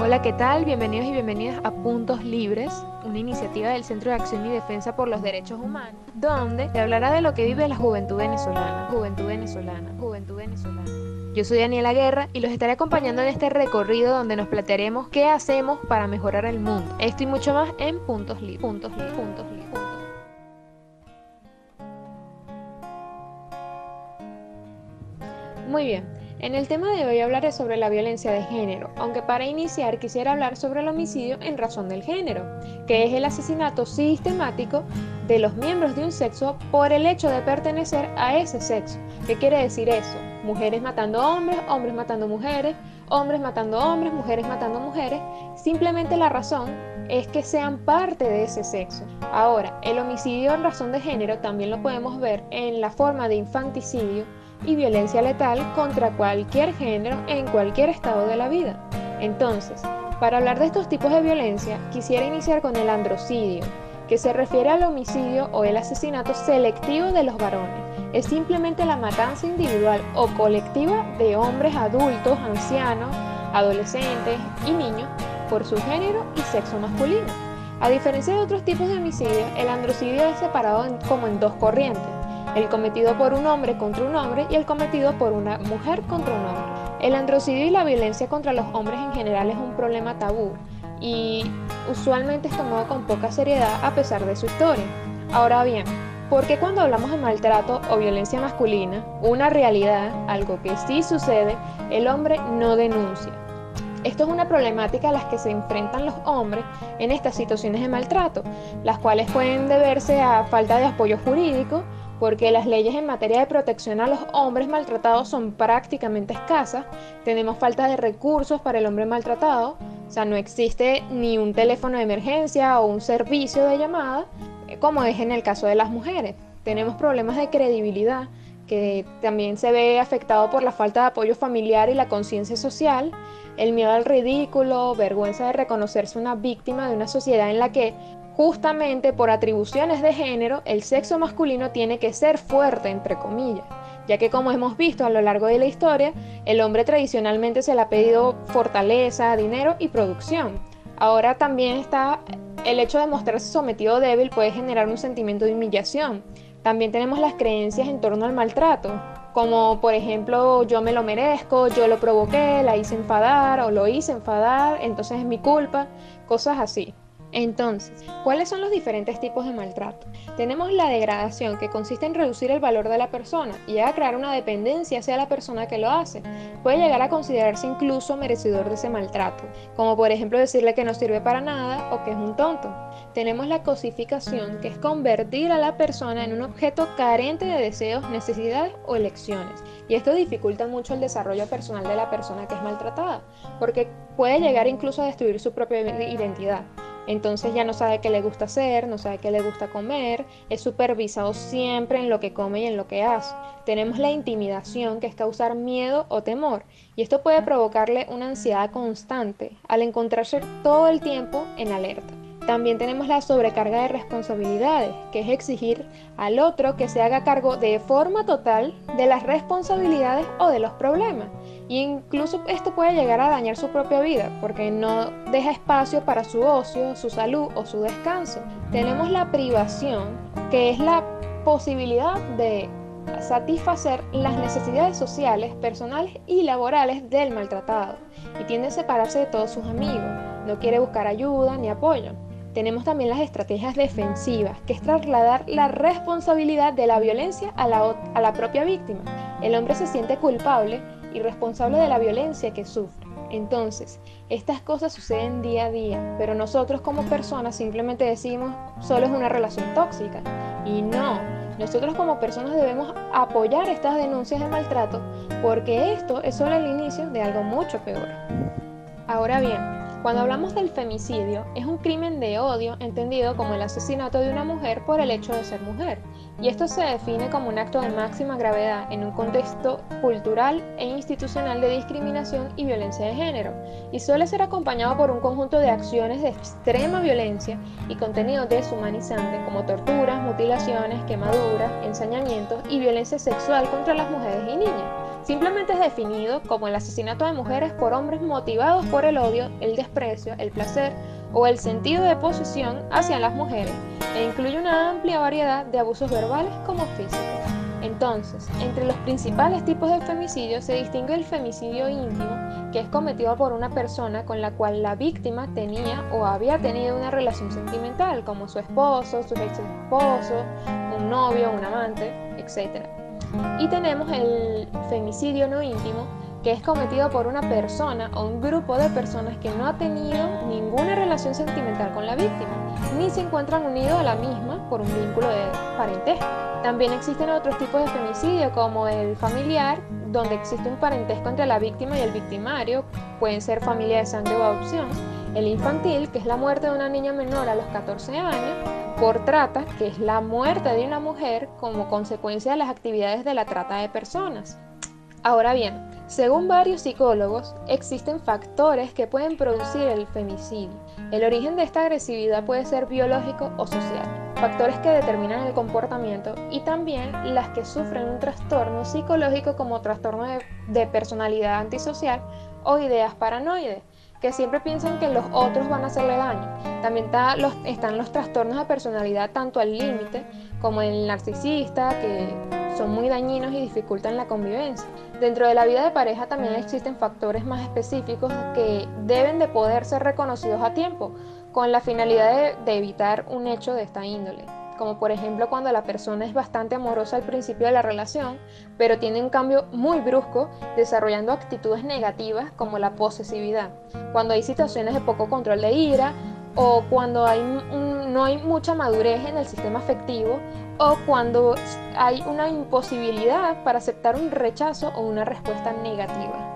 Hola, ¿qué tal? Bienvenidos y bienvenidas a Puntos Libres, una iniciativa del Centro de Acción y Defensa por los Derechos Humanos, donde te hablará de lo que vive la juventud venezolana, juventud venezolana, juventud venezolana. Yo soy Daniela Guerra y los estaré acompañando en este recorrido donde nos plantearemos qué hacemos para mejorar el mundo. Esto y mucho más en Puntos Libres. Puntos Libres. Puntos Libres. Muy bien, en el tema de hoy hablaré sobre la violencia de género, aunque para iniciar quisiera hablar sobre el homicidio en razón del género, que es el asesinato sistemático de los miembros de un sexo por el hecho de pertenecer a ese sexo. ¿Qué quiere decir eso? Mujeres matando hombres, hombres matando mujeres, hombres matando hombres, mujeres matando mujeres. Simplemente la razón es que sean parte de ese sexo. Ahora, el homicidio en razón de género también lo podemos ver en la forma de infanticidio y violencia letal contra cualquier género en cualquier estado de la vida. Entonces, para hablar de estos tipos de violencia, quisiera iniciar con el androcidio, que se refiere al homicidio o el asesinato selectivo de los varones. Es simplemente la matanza individual o colectiva de hombres adultos, ancianos, adolescentes y niños por su género y sexo masculino. A diferencia de otros tipos de homicidios, el androcidio es separado como en dos corrientes el cometido por un hombre contra un hombre y el cometido por una mujer contra un hombre. El androcidio y la violencia contra los hombres en general es un problema tabú y usualmente es tomado con poca seriedad a pesar de su historia. Ahora bien, ¿por qué cuando hablamos de maltrato o violencia masculina, una realidad, algo que sí sucede, el hombre no denuncia? Esto es una problemática a la que se enfrentan los hombres en estas situaciones de maltrato, las cuales pueden deberse a falta de apoyo jurídico, porque las leyes en materia de protección a los hombres maltratados son prácticamente escasas, tenemos falta de recursos para el hombre maltratado, o sea, no existe ni un teléfono de emergencia o un servicio de llamada, eh, como es en el caso de las mujeres. Tenemos problemas de credibilidad, que también se ve afectado por la falta de apoyo familiar y la conciencia social, el miedo al ridículo, vergüenza de reconocerse una víctima de una sociedad en la que Justamente por atribuciones de género, el sexo masculino tiene que ser fuerte, entre comillas, ya que como hemos visto a lo largo de la historia, el hombre tradicionalmente se le ha pedido fortaleza, dinero y producción. Ahora también está el hecho de mostrarse sometido débil puede generar un sentimiento de humillación. También tenemos las creencias en torno al maltrato, como por ejemplo yo me lo merezco, yo lo provoqué, la hice enfadar o lo hice enfadar, entonces es mi culpa, cosas así. Entonces, ¿cuáles son los diferentes tipos de maltrato? Tenemos la degradación, que consiste en reducir el valor de la persona y a crear una dependencia hacia la persona que lo hace. Puede llegar a considerarse incluso merecedor de ese maltrato, como por ejemplo decirle que no sirve para nada o que es un tonto. Tenemos la cosificación, que es convertir a la persona en un objeto carente de deseos, necesidades o elecciones. Y esto dificulta mucho el desarrollo personal de la persona que es maltratada, porque puede llegar incluso a destruir su propia identidad. Entonces ya no sabe qué le gusta hacer, no sabe qué le gusta comer, es supervisado siempre en lo que come y en lo que hace. Tenemos la intimidación, que es causar miedo o temor, y esto puede provocarle una ansiedad constante al encontrarse todo el tiempo en alerta. También tenemos la sobrecarga de responsabilidades, que es exigir al otro que se haga cargo de forma total de las responsabilidades o de los problemas. Y incluso esto puede llegar a dañar su propia vida porque no deja espacio para su ocio, su salud o su descanso. Tenemos la privación, que es la posibilidad de satisfacer las necesidades sociales, personales y laborales del maltratado y tiende a separarse de todos sus amigos. No quiere buscar ayuda ni apoyo. Tenemos también las estrategias defensivas, que es trasladar la responsabilidad de la violencia a la, a la propia víctima. El hombre se siente culpable y responsable de la violencia que sufre. Entonces, estas cosas suceden día a día, pero nosotros como personas simplemente decimos solo es una relación tóxica. Y no, nosotros como personas debemos apoyar estas denuncias de maltrato porque esto es solo el inicio de algo mucho peor. Ahora bien, cuando hablamos del femicidio, es un crimen de odio entendido como el asesinato de una mujer por el hecho de ser mujer, y esto se define como un acto de máxima gravedad en un contexto cultural e institucional de discriminación y violencia de género, y suele ser acompañado por un conjunto de acciones de extrema violencia y contenido deshumanizante como torturas, mutilaciones, quemaduras, ensañamientos y violencia sexual contra las mujeres y niñas. Simplemente es definido como el asesinato de mujeres por hombres motivados por el odio, el desprecio, el placer o el sentido de posesión hacia las mujeres e incluye una amplia variedad de abusos verbales como físicos. Entonces, entre los principales tipos de femicidio se distingue el femicidio íntimo, que es cometido por una persona con la cual la víctima tenía o había tenido una relación sentimental, como su esposo, su ex esposo, un novio, un amante, etc. Y tenemos el femicidio no íntimo, que es cometido por una persona o un grupo de personas que no ha tenido ninguna relación sentimental con la víctima, ni se encuentran unidos a la misma por un vínculo de parentesco. También existen otros tipos de femicidio como el familiar, donde existe un parentesco entre la víctima y el victimario, pueden ser familia de sangre o adopción, el infantil, que es la muerte de una niña menor a los 14 años, por trata, que es la muerte de una mujer como consecuencia de las actividades de la trata de personas. Ahora bien, según varios psicólogos, existen factores que pueden producir el femicidio. El origen de esta agresividad puede ser biológico o social, factores que determinan el comportamiento y también las que sufren un trastorno psicológico como trastorno de, personalidad antisocial o ideas paranoides que siempre piensan que los otros van a hacerle daño. También están los trastornos de personalidad tanto al límite como el narcisista, que son muy dañinos y dificultan la convivencia. Dentro de la vida de pareja también existen factores más específicos que deben de poder ser reconocidos a tiempo, con la finalidad de, evitar un hecho de esta índole. Como por ejemplo cuando la persona es bastante amorosa al principio de la relación, pero tiene un cambio muy brusco, desarrollando actitudes negativas como la posesividad, cuando hay situaciones de poco control de ira, o cuando no hay mucha madurez en el sistema afectivo o cuando hay una imposibilidad para aceptar un rechazo o una respuesta negativa.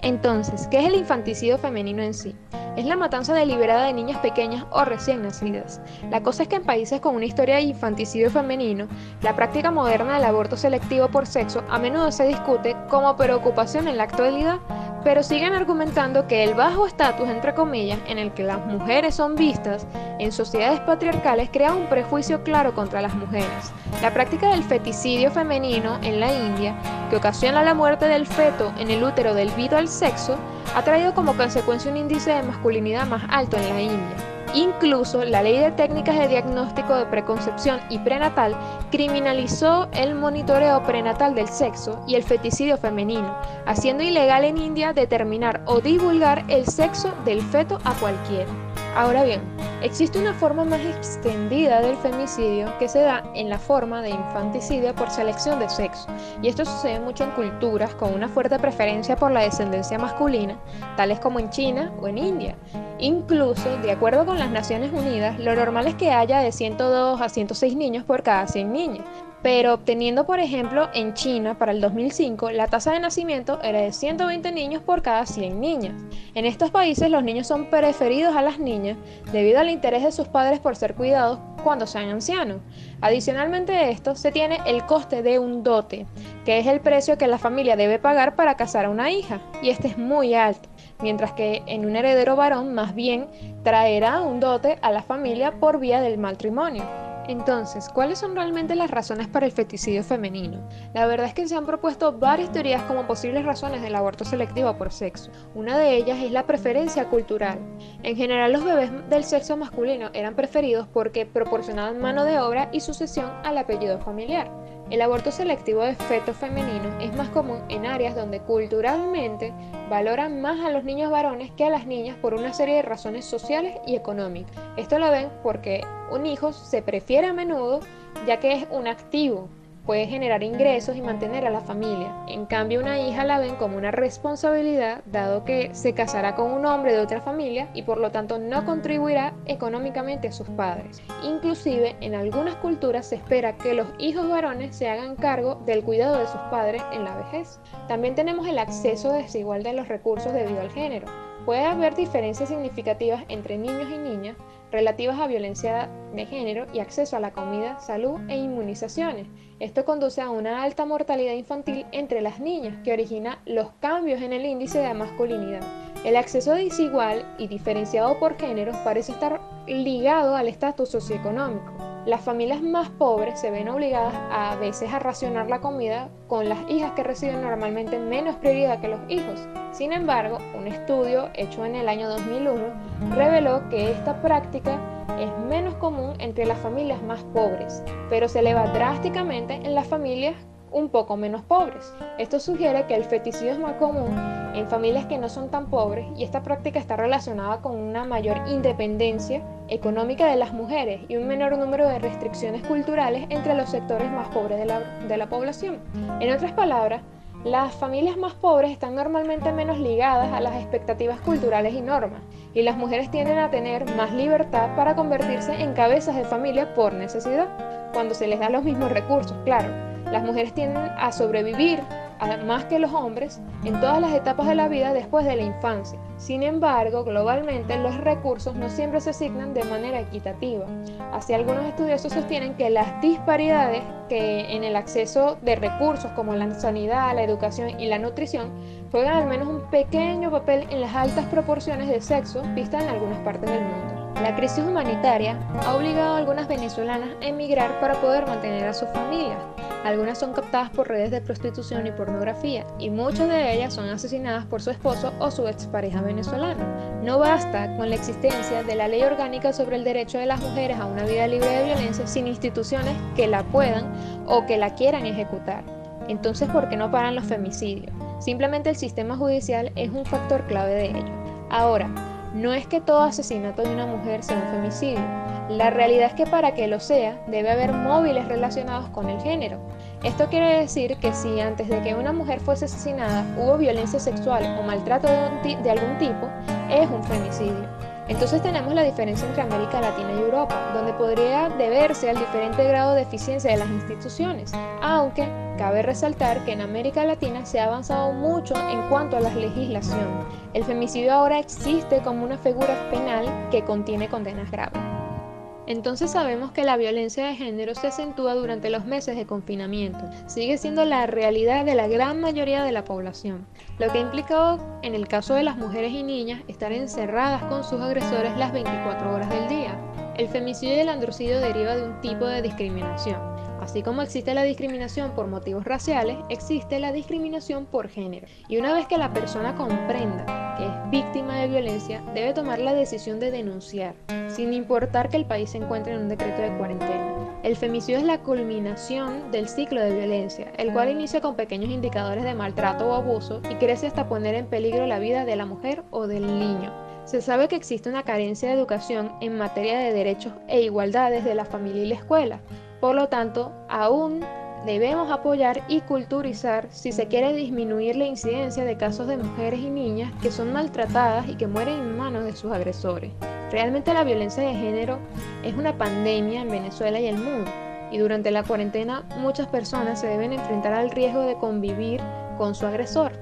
Entonces, ¿qué es el infanticidio femenino en sí? Es la matanza deliberada de niñas pequeñas o recién nacidas. La cosa es que en países con una historia de infanticidio femenino, la práctica moderna del aborto selectivo por sexo a menudo se discute como preocupación en la actualidad pero siguen argumentando que el bajo estatus, entre comillas, en el que las mujeres son vistas en sociedades patriarcales crea un prejuicio claro contra las mujeres. La práctica del feticidio femenino en la India, que ocasiona la muerte del feto en el útero debido al sexo, ha traído como consecuencia un índice de masculinidad más alto en la India. Incluso la ley de técnicas de diagnóstico de preconcepción y prenatal criminalizó el monitoreo prenatal del sexo y el feticidio femenino, haciendo ilegal en India determinar o divulgar el sexo del feto a cualquiera. Ahora bien, existe una forma más extendida del femicidio que se da en la forma de infanticidio por selección de sexo, y esto sucede mucho en culturas con una fuerte preferencia por la descendencia masculina, tales como en China o en India. Incluso, de acuerdo con las Naciones Unidas, lo normal es que haya de 102 a 106 niños por cada 100 niñas, pero obteniendo por ejemplo en China para el 2005 la tasa de nacimiento era de 120 niños por cada 100 niñas. En estos países los niños son preferidos a las niñas debido al interés de sus padres por ser cuidados cuando sean ancianos. Adicionalmente a esto se tiene el coste de un dote, que es el precio que la familia debe pagar para casar a una hija, y este es muy alto, mientras que en un heredero varón más bien traerá un dote a la familia por vía del matrimonio. Entonces, ¿cuáles son realmente las razones para el feticidio femenino? La verdad es que se han propuesto varias teorías como posibles razones del aborto selectivo por sexo. Una de ellas es la preferencia cultural. En general, los bebés del sexo masculino eran preferidos porque proporcionaban mano de obra y sucesión al apellido familiar. El aborto selectivo de feto femenino es más común en áreas donde culturalmente valoran más a los niños varones que a las niñas por una serie de razones sociales y económicas. Esto lo ven porque un hijo se prefiere a menudo ya que es un activo, puede generar ingresos y mantener a la familia. En cambio, una hija la ven como una responsabilidad, dado que se casará con un hombre de otra familia y por lo tanto no contribuirá económicamente a sus padres. Inclusive, en algunas culturas se espera que los hijos varones se hagan cargo del cuidado de sus padres en la vejez. También tenemos el acceso desigual de los recursos debido al género. Puede haber diferencias significativas entre niños y niñas, relativas a violencia de género y acceso a la comida, salud e inmunizaciones. Esto conduce a una alta mortalidad infantil entre las niñas, que origina los cambios en el índice de masculinidad. El acceso desigual y diferenciado por género parece estar ligado al estatus socioeconómico. Las familias más pobres se ven obligadas a veces a racionar la comida con las hijas que reciben normalmente menos prioridad que los hijos. Sin embargo, un estudio hecho en el año 2001 reveló que esta práctica es menos común entre las familias más pobres, pero se eleva drásticamente en las familias un poco menos pobres. Esto sugiere que el feticismo es más común en familias que no son tan pobres y esta práctica está relacionada con una mayor independencia económica de las mujeres y un menor número de restricciones culturales entre los sectores más pobres de la, de la población. En otras palabras, las familias más pobres están normalmente menos ligadas a las expectativas culturales y normas, y las mujeres tienden a tener más libertad para convertirse en cabezas de familia por necesidad, cuando se les da los mismos recursos, claro. Las mujeres tienden a sobrevivir más que los hombres en todas las etapas de la vida después de la infancia. Sin embargo, globalmente los recursos no siempre se asignan de manera equitativa. Así algunos estudiosos sostienen que las disparidades que en el acceso de recursos como la sanidad, la educación y la nutrición juegan al menos un pequeño papel en las altas proporciones de sexo vistas en algunas partes del mundo. La crisis humanitaria ha obligado a algunas venezolanas a emigrar para poder mantener a sus familias. Algunas son captadas por redes de prostitución y pornografía, y muchas de ellas son asesinadas por su esposo o su expareja venezolana. No basta con la existencia de la ley orgánica sobre el derecho de las mujeres a una vida libre de violencia sin instituciones que la puedan o que la quieran ejecutar. Entonces, ¿por qué no paran los femicidios? Simplemente el sistema judicial es un factor clave de ello. Ahora, no es que todo asesinato de una mujer sea un femicidio. La realidad es que para que lo sea, debe haber móviles relacionados con el género. Esto quiere decir que si antes de que una mujer fuese asesinada hubo violencia sexual o maltrato de, algún tipo, es un femicidio. Entonces tenemos la diferencia entre América Latina y Europa, donde podría deberse al diferente grado de eficiencia de las instituciones, aunque cabe resaltar que en América Latina se ha avanzado mucho en cuanto a la legislación. El femicidio ahora existe como una figura penal que contiene condenas graves. Entonces sabemos que la violencia de género se acentúa durante los meses de confinamiento. Sigue siendo la realidad de la gran mayoría de la población, lo que ha implicado en el caso de las mujeres y niñas estar encerradas con sus agresores las 24 horas del día. El femicidio y el androcidio deriva de un tipo de discriminación. Así como existe la discriminación por motivos raciales, existe la discriminación por género. Y una vez que la persona comprenda que es víctima de violencia, debe tomar la decisión de denunciar, sin importar que el país se encuentre en un decreto de cuarentena. El femicidio es la culminación del ciclo de violencia, el cual inicia con pequeños indicadores de maltrato o abuso y crece hasta poner en peligro la vida de la mujer o del niño. Se sabe que existe una carencia de educación en materia de derechos e igualdades de la familia y la escuela, por lo tanto, aún debemos apoyar y culturizar si se quiere disminuir la incidencia de casos de mujeres y niñas que son maltratadas y que mueren en manos de sus agresores. Realmente la violencia de género es una pandemia en Venezuela y el mundo, y durante la cuarentena muchas personas se deben enfrentar al riesgo de convivir con su agresor.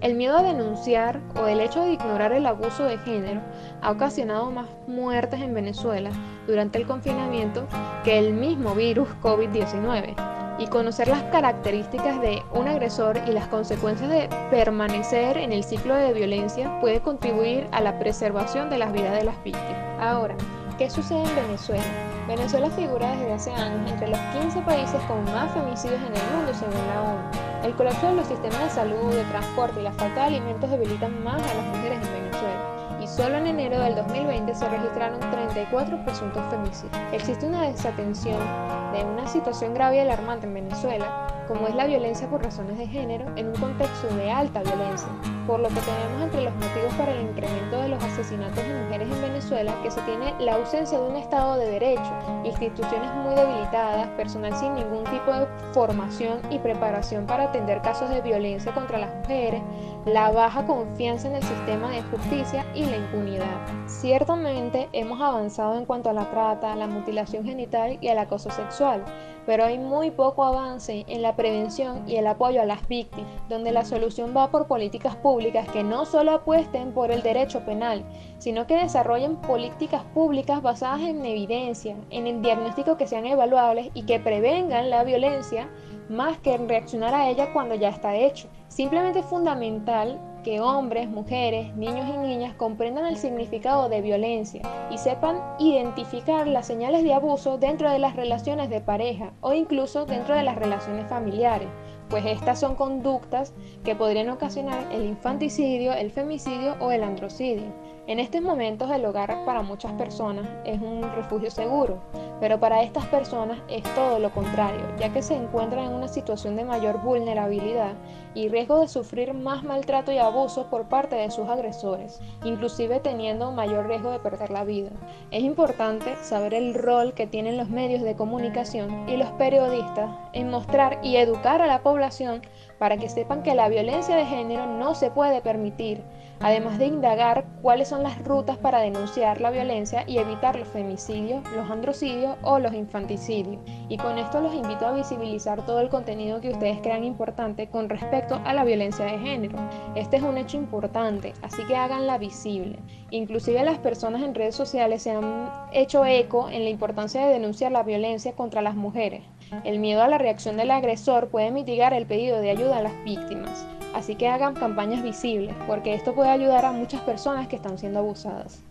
El miedo a denunciar o el hecho de ignorar el abuso de género ha ocasionado más muertes en Venezuela durante el confinamiento que el mismo virus COVID-19. Y conocer las características de un agresor y las consecuencias de permanecer en el ciclo de violencia puede contribuir a la preservación de las vidas de las víctimas. Ahora, ¿qué sucede en Venezuela? Venezuela figura desde hace años entre los 15 países con más femicidios en el mundo según la ONU. El colapso de los sistemas de salud, de transporte y la falta de alimentos debilitan más a las mujeres en Venezuela. Solo en enero del 2020 se registraron 34 presuntos femicidios. Existe una desatención de una situación grave y alarmante en Venezuela, como es la violencia por razones de género, en un contexto de alta violencia, por lo que tenemos entre los motivos para el incremento de los asesinatos de mujeres en Venezuela que se tiene la ausencia de un Estado de Derecho, instituciones muy debilitadas, personal sin ningún tipo de formación y preparación para atender casos de violencia contra las mujeres, la baja confianza en el sistema de justicia y la impunidad. Ciertamente hemos avanzado en cuanto a la trata, la mutilación genital y el acoso sexual, pero hay muy poco avance en la prevención y el apoyo a las víctimas, donde la solución va por políticas públicas que no solo apuesten por el derecho penal, sino que desarrollen políticas públicas basadas en evidencia, en el diagnóstico que sean evaluables y que prevengan la violencia más que reaccionar a ella cuando ya está hecho. Simplemente es fundamental que hombres, mujeres, niños y niñas comprendan el significado de violencia y sepan identificar las señales de abuso dentro de las relaciones de pareja o incluso dentro de las relaciones familiares, pues estas son conductas que podrían ocasionar el infanticidio, el femicidio o el androcidio. En estos momentos el hogar para muchas personas es un refugio seguro, pero para estas personas es todo lo contrario, ya que se encuentran en una situación de mayor vulnerabilidad y riesgo de sufrir más maltrato y abuso por parte de sus agresores, inclusive teniendo mayor riesgo de perder la vida. Es importante saber el rol que tienen los medios de comunicación y los periodistas en mostrar y educar a la para que sepan que la violencia de género no se puede permitir además de indagar cuáles son las rutas para denunciar la violencia y evitar los femicidios, los androcidios o los infanticidios. Y con esto los invito a visibilizar todo el contenido que ustedes crean importante con respecto a la violencia de género. Este es un hecho importante, así que háganla visible. Inclusive las personas en redes sociales se han hecho eco en la importancia de denunciar la violencia contra las mujeres. El miedo a la reacción del agresor puede mitigar el pedido de ayuda a las víctimas. Así que hagan campañas visibles, porque esto puede ayudar a muchas personas que están siendo abusadas.